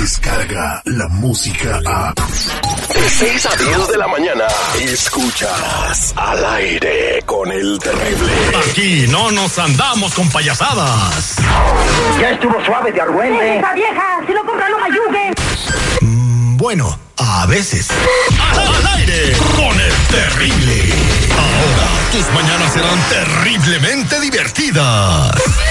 llega la música a... De 6 a 10 de la mañana, escuchas al aire con el terrible. Aquí no nos andamos con payasadas. Ya estuvo suave de argüente. ¡Esa vieja! ¡Si lo compra, no me ayude! Mm, bueno, a veces. Al aire con el terrible. Ahora tus mañanas serán terriblemente divertidas.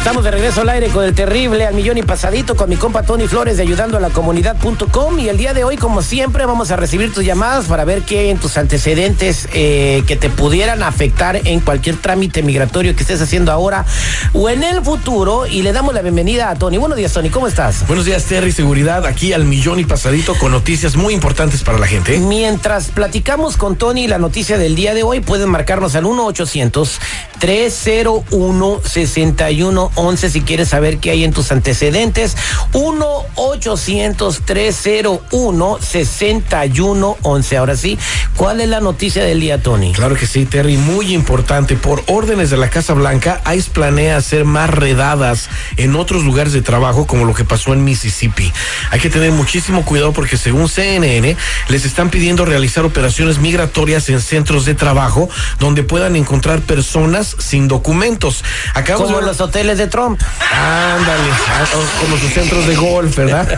Estamos de regreso al aire con el terrible al millón y pasadito con mi compa Tony Flores de ayudando a la comunidad.com y el día de hoy como siempre vamos a recibir tus llamadas para ver qué en tus antecedentes eh, que te pudieran afectar en cualquier trámite migratorio que estés haciendo ahora o en el futuro y le damos la bienvenida a Tony. Buenos días Tony, ¿cómo estás? Buenos días Terry, seguridad aquí al millón y pasadito con noticias muy importantes para la gente. Mientras platicamos con Tony la noticia del día de hoy pueden marcarnos al 1 800 301 61 11 si quieres saber qué hay en tus antecedentes. 1-800-301-6111. Ahora sí, ¿cuál es la noticia del día, Tony? Claro que sí, Terry, muy importante. Por órdenes de la Casa Blanca, ICE planea hacer más redadas en otros lugares de trabajo, como lo que pasó en Mississippi. Hay que tener muchísimo cuidado porque según CNN, les están pidiendo realizar operaciones migratorias en centros de trabajo donde puedan encontrar personas sin documentos. Acabamos como de... los hoteles de Trump. Ándale, ah, como sus centros de golf, ¿verdad?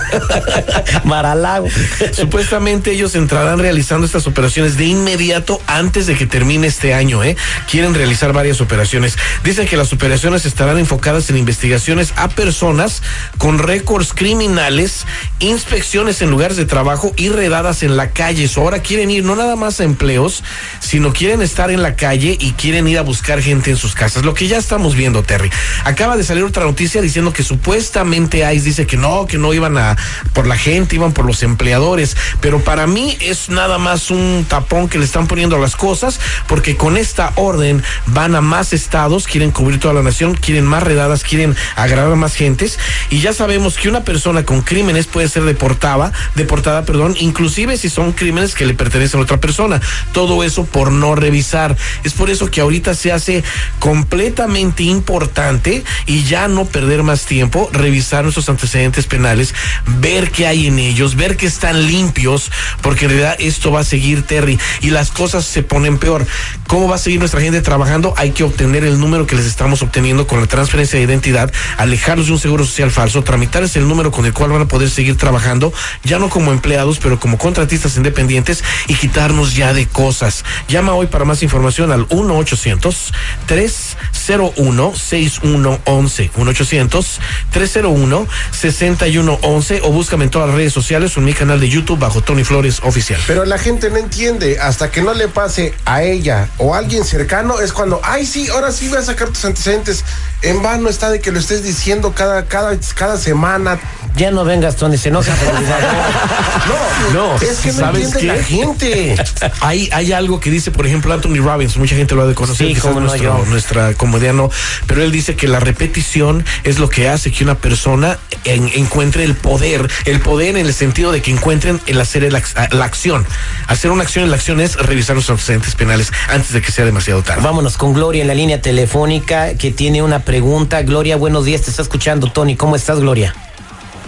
Maralago. Supuestamente ellos entrarán realizando estas operaciones de inmediato antes de que termine este año, ¿eh? Quieren realizar varias operaciones. Dicen que las operaciones estarán enfocadas en investigaciones a personas con récords criminales, inspecciones en lugares de trabajo y redadas en la calle. So, ahora quieren ir no nada más a empleos, sino quieren estar en la calle y quieren ir a buscar gente en sus casas. Lo que ya estamos viendo, Terry. Acaba de salir otra noticia diciendo que supuestamente ICE dice que no, que no iban a por la gente, iban por los empleadores, pero para mí es nada más un tapón que le están poniendo a las cosas, porque con esta orden van a más estados, quieren cubrir toda la nación, quieren más redadas, quieren agarrar a más gentes, y ya sabemos que una persona con crímenes puede ser deportada, deportada, perdón, inclusive si son crímenes que le pertenecen a otra persona. Todo eso por no revisar. Es por eso que ahorita se hace completamente importante y ya no perder más tiempo, revisar nuestros antecedentes penales, ver qué hay en ellos, ver que están limpios, porque en realidad esto va a seguir, Terry, y las cosas se ponen peor. ¿Cómo va a seguir nuestra gente trabajando? Hay que obtener el número que les estamos obteniendo con la transferencia de identidad, alejarlos de un seguro social falso, tramitar ese el número con el cual van a poder seguir trabajando, ya no como empleados, pero como contratistas independientes y quitarnos ya de cosas. Llama hoy para más información al 1 800 301 6111 1-800-301-6111 o búscame en todas las redes sociales o en mi canal de YouTube bajo Tony Flores Oficial. Pero la gente no entiende, hasta que no le pase a ella o a alguien cercano, es cuando, ay, sí, ahora sí voy a sacar tus antecedentes. En vano está de que lo estés diciendo cada, cada, cada semana. Ya no vengas, Tony, se enoja. no, no, es que no ¿sabes entiende qué? la gente. Hay, hay algo que dice, por ejemplo, Anthony Robbins, mucha gente lo ha de cosas, Sí, no, nuestro- nuestra comediano, pero él dice que la repetición es lo que hace que una persona en- encuentre el poder, el poder en el sentido de que encuentren el hacer el la acción. Hacer una acción en la acción es revisar los antecedentes penales antes de que sea demasiado tarde. Vámonos con Gloria en la línea telefónica que tiene una pregunta. Gloria, buenos días, te está escuchando Tony. ¿Cómo estás, Gloria?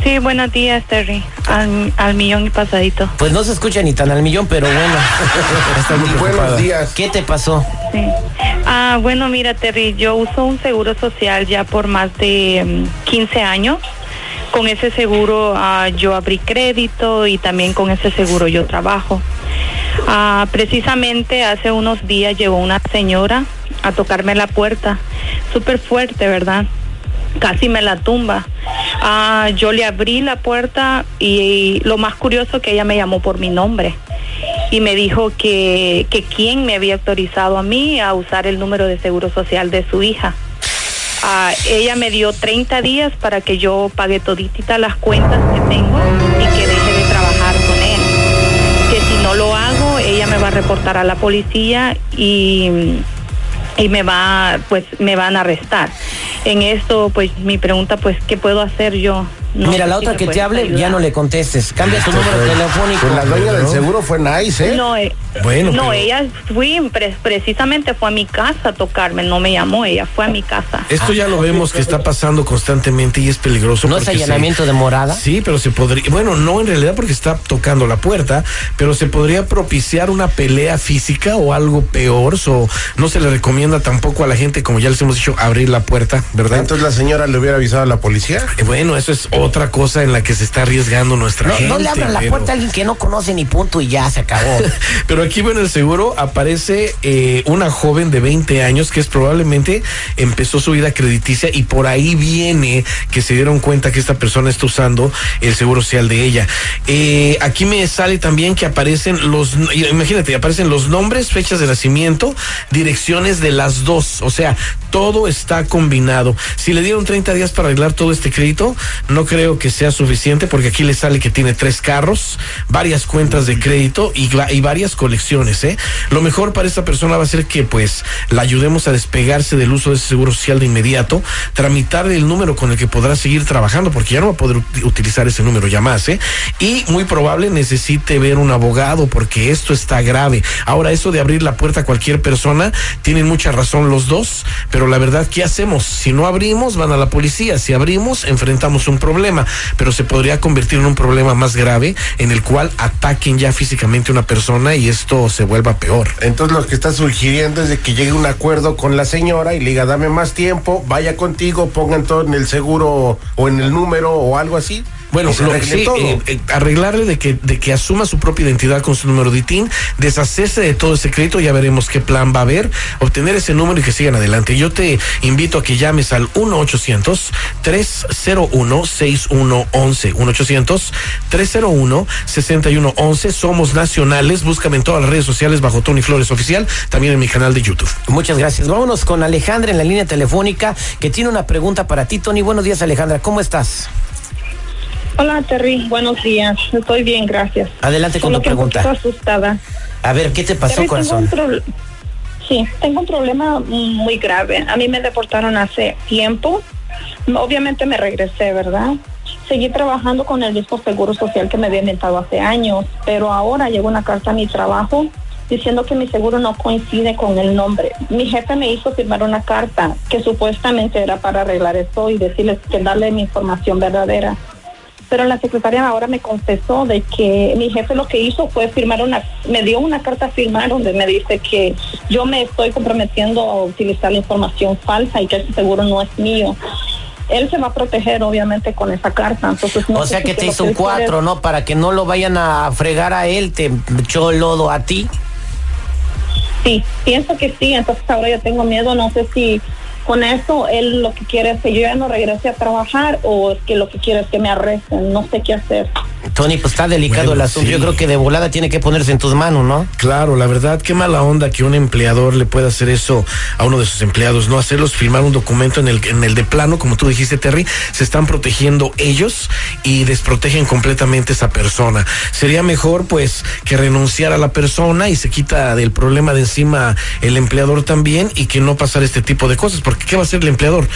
Sí, buenos días, Terry. Al, al millón y pasadito. Pues no se escucha ni tan al millón, pero bueno. Está muy Buenos días. ¿Qué te pasó? Sí. Ah, bueno, mira, Terry, yo uso un seguro social ya por más de mm, 15 años. Con ese seguro ah, yo abrí crédito y también con ese seguro yo trabajo. Ah, precisamente hace unos días llegó una señora a tocarme la puerta, súper fuerte, ¿verdad? Casi me la tumba. Ah, yo le abrí la puerta y lo más curioso que ella me llamó por mi nombre y me dijo que, que quién me había autorizado a mí a usar el número de seguro social de su hija. Ah, ella me dio 30 días para que yo pague toditita las cuentas que tengo y que reportar a la policía y, y me va, pues me van a arrestar. En esto, pues mi pregunta, pues, ¿qué puedo hacer yo? No Mira, la otra que te hable, ya no le contestes. Cambia tu número telefónico. Pues la dueña del seguro fue nice, ¿eh? No, eh, Bueno, no pero- ella fui, pre- precisamente fue a mi casa a tocarme, no me llamó, ella fue a mi casa. Esto ya lo vemos que está pasando constantemente y es peligroso. ¿No es porque se- allanamiento de morada? Sí, pero se podría, bueno, no en realidad porque está tocando la puerta, pero se podría propiciar una pelea física o algo peor, o no se le recomienda tampoco a la gente, como ya les hemos dicho, abrir la puerta, ¿verdad? Entonces la señora le hubiera avisado a la policía. Eh, bueno, eso es otra cosa en la que se está arriesgando nuestra No, gente. no le abran la pero- puerta a alguien que no conoce ni punto y ya se acabó. Pero aquí, bueno, el seguro aparece eh, una joven de 20 años que es probablemente empezó su vida crediticia y por ahí viene que se dieron cuenta que esta persona está usando el seguro social de ella. Eh, aquí me sale también que aparecen los, imagínate, aparecen los nombres, fechas de nacimiento, direcciones de las dos. O sea, todo está combinado. Si le dieron 30 días para arreglar todo este crédito, no creo que sea suficiente porque aquí le sale que tiene tres carros, varias cuentas de crédito y, va- y varias colecciones. ¿eh? Lo mejor para esta persona va a ser que pues la ayudemos a despegarse del uso de ese seguro social de inmediato, tramitar el número con el que podrá seguir trabajando porque ya no va a poder ut- utilizar ese número ya más. ¿eh? Y muy probable necesite ver un abogado porque esto está grave. Ahora eso de abrir la puerta a cualquier persona, tienen mucha razón los dos, pero la verdad, ¿qué hacemos? Si no abrimos, van a la policía. Si abrimos, enfrentamos un problema, pero se podría convertir en un problema más grave en el cual ataquen ya físicamente a una persona y esto se vuelva peor. Entonces lo que está sugiriendo es de que llegue un acuerdo con la señora y le diga, dame más tiempo, vaya contigo, pongan todo en el seguro o en el número o algo así. Bueno, lo- arregle sí, eh, eh, arreglarle de que, de que asuma su propia identidad con su número de ITIN, deshacerse de todo ese crédito, ya veremos qué plan va a haber, obtener ese número y que sigan adelante. Yo te invito a que llames al 1-800-301-6111. 1-800-301-6111. Somos nacionales. Búscame en todas las redes sociales bajo Tony Flores Oficial, también en mi canal de YouTube. Muchas gracias. Vámonos con Alejandra en la línea telefónica que tiene una pregunta para ti, Tony. Buenos días, Alejandra. ¿Cómo estás? Hola Terry, buenos días. Estoy bien, gracias. Adelante con Solo tu pregunta. poquito asustada. A ver, ¿qué te pasó, Terry, corazón? Sí, tengo un problema muy grave. A mí me deportaron hace tiempo. Obviamente me regresé, ¿verdad? Seguí trabajando con el mismo seguro social que me había inventado hace años, pero ahora llegó una carta a mi trabajo diciendo que mi seguro no coincide con el nombre. Mi jefe me hizo firmar una carta que supuestamente era para arreglar esto y decirles que darle mi información verdadera. Pero la secretaria ahora me confesó de que mi jefe lo que hizo fue firmar una, me dio una carta a firmar donde me dice que yo me estoy comprometiendo a utilizar la información falsa y que ese seguro no es mío. Él se va a proteger obviamente con esa carta. Entonces, no O sea si que te lo hizo un cuatro, ¿no? Para que no lo vayan a fregar a él, te echó lodo a ti. Sí, pienso que sí, entonces ahora yo tengo miedo, no sé si con eso él lo que quiere es que yo ya no regrese a trabajar o es que lo que quiere es que me arresten, no sé qué hacer. Tony, pues está delicado Bueno, el asunto. sí. Yo creo que de volada tiene que ponerse en tus manos, ¿no? Claro, la verdad, qué mala onda que un empleador le pueda hacer eso a uno de sus empleados, no hacerlos firmar un documento en el, en el de plano, como tú dijiste, Terry, se están protegiendo ellos y desprotegen completamente a esa persona. Sería mejor, pues, que renunciara a la persona y se quita del problema de encima el empleador también y que no pasar este tipo de cosas, porque ¿qué va a hacer el empleador?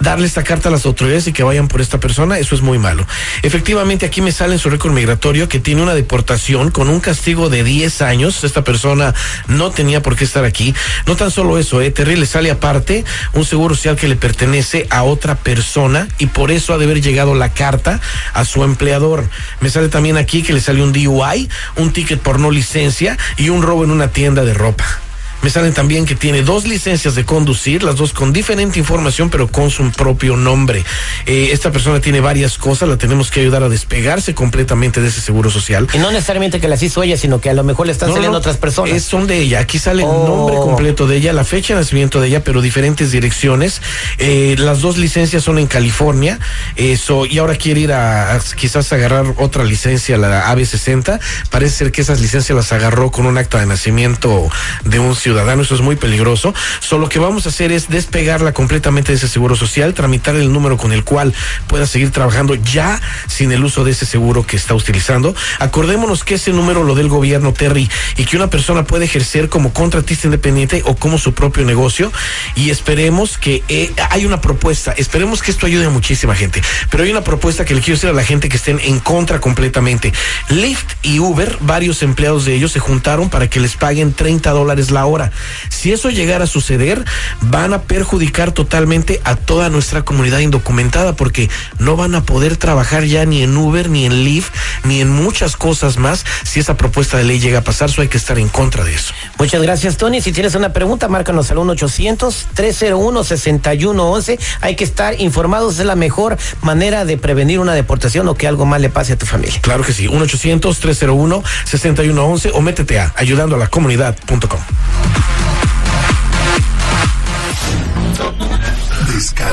Darle esta carta a las autoridades y que vayan por esta persona, eso es muy malo. Efectivamente, aquí me sale en su récord migratorio que tiene una deportación con un castigo de 10 años. Esta persona no tenía por qué estar aquí. No tan solo eso, eh, Terry le sale aparte un seguro social que le pertenece a otra persona y por eso ha de haber llegado la carta a su empleador. Me sale también aquí que le sale un DUI, un ticket por no licencia y un robo en una tienda de ropa. Me salen también que tiene dos licencias de conducir, las dos con diferente información, pero con su propio nombre. Eh, esta persona tiene varias cosas, la tenemos que ayudar a despegarse completamente de ese seguro social. Y no necesariamente que las hizo ella, sino que a lo mejor le están No, saliendo no, otras personas. es- son de ella. Aquí sale Oh. el nombre completo de ella, la fecha de nacimiento de ella, pero diferentes direcciones. Eh, las dos licencias son en California. Eso, y ahora quiere ir a, a quizás agarrar otra licencia, la AB60. Parece ser que esas licencias las agarró con un acta de nacimiento de un ciudadano ciudadano, eso es muy peligroso. Solo que vamos a hacer es despegarla completamente de ese seguro social, tramitar el número con el cual pueda seguir trabajando ya sin el uso de ese seguro que está utilizando. Acordémonos que ese número lo del gobierno Terry y que una persona puede ejercer como contratista independiente o como su propio negocio y esperemos que eh, hay una propuesta, esperemos que esto ayude a muchísima gente, pero hay una propuesta que le quiero decir a la gente que estén en contra completamente. Lyft y Uber, varios empleados de ellos se juntaron para que les paguen 30 dólares la hora. Si eso llegara a suceder, van a perjudicar totalmente a toda nuestra comunidad indocumentada porque no van a poder trabajar ya ni en Uber, ni en Lyft, ni en muchas cosas más si esa propuesta de ley llega a pasar. So hay que estar en contra de eso. Muchas gracias, Tony. Si tienes una pregunta, márcanos al 1-800-301-6111. Hay que estar informados. Es la mejor manera de prevenir una deportación o que algo mal le pase a tu familia. Claro que sí. 1-800-301-6111 o métete a ayudando a la comunidad.com.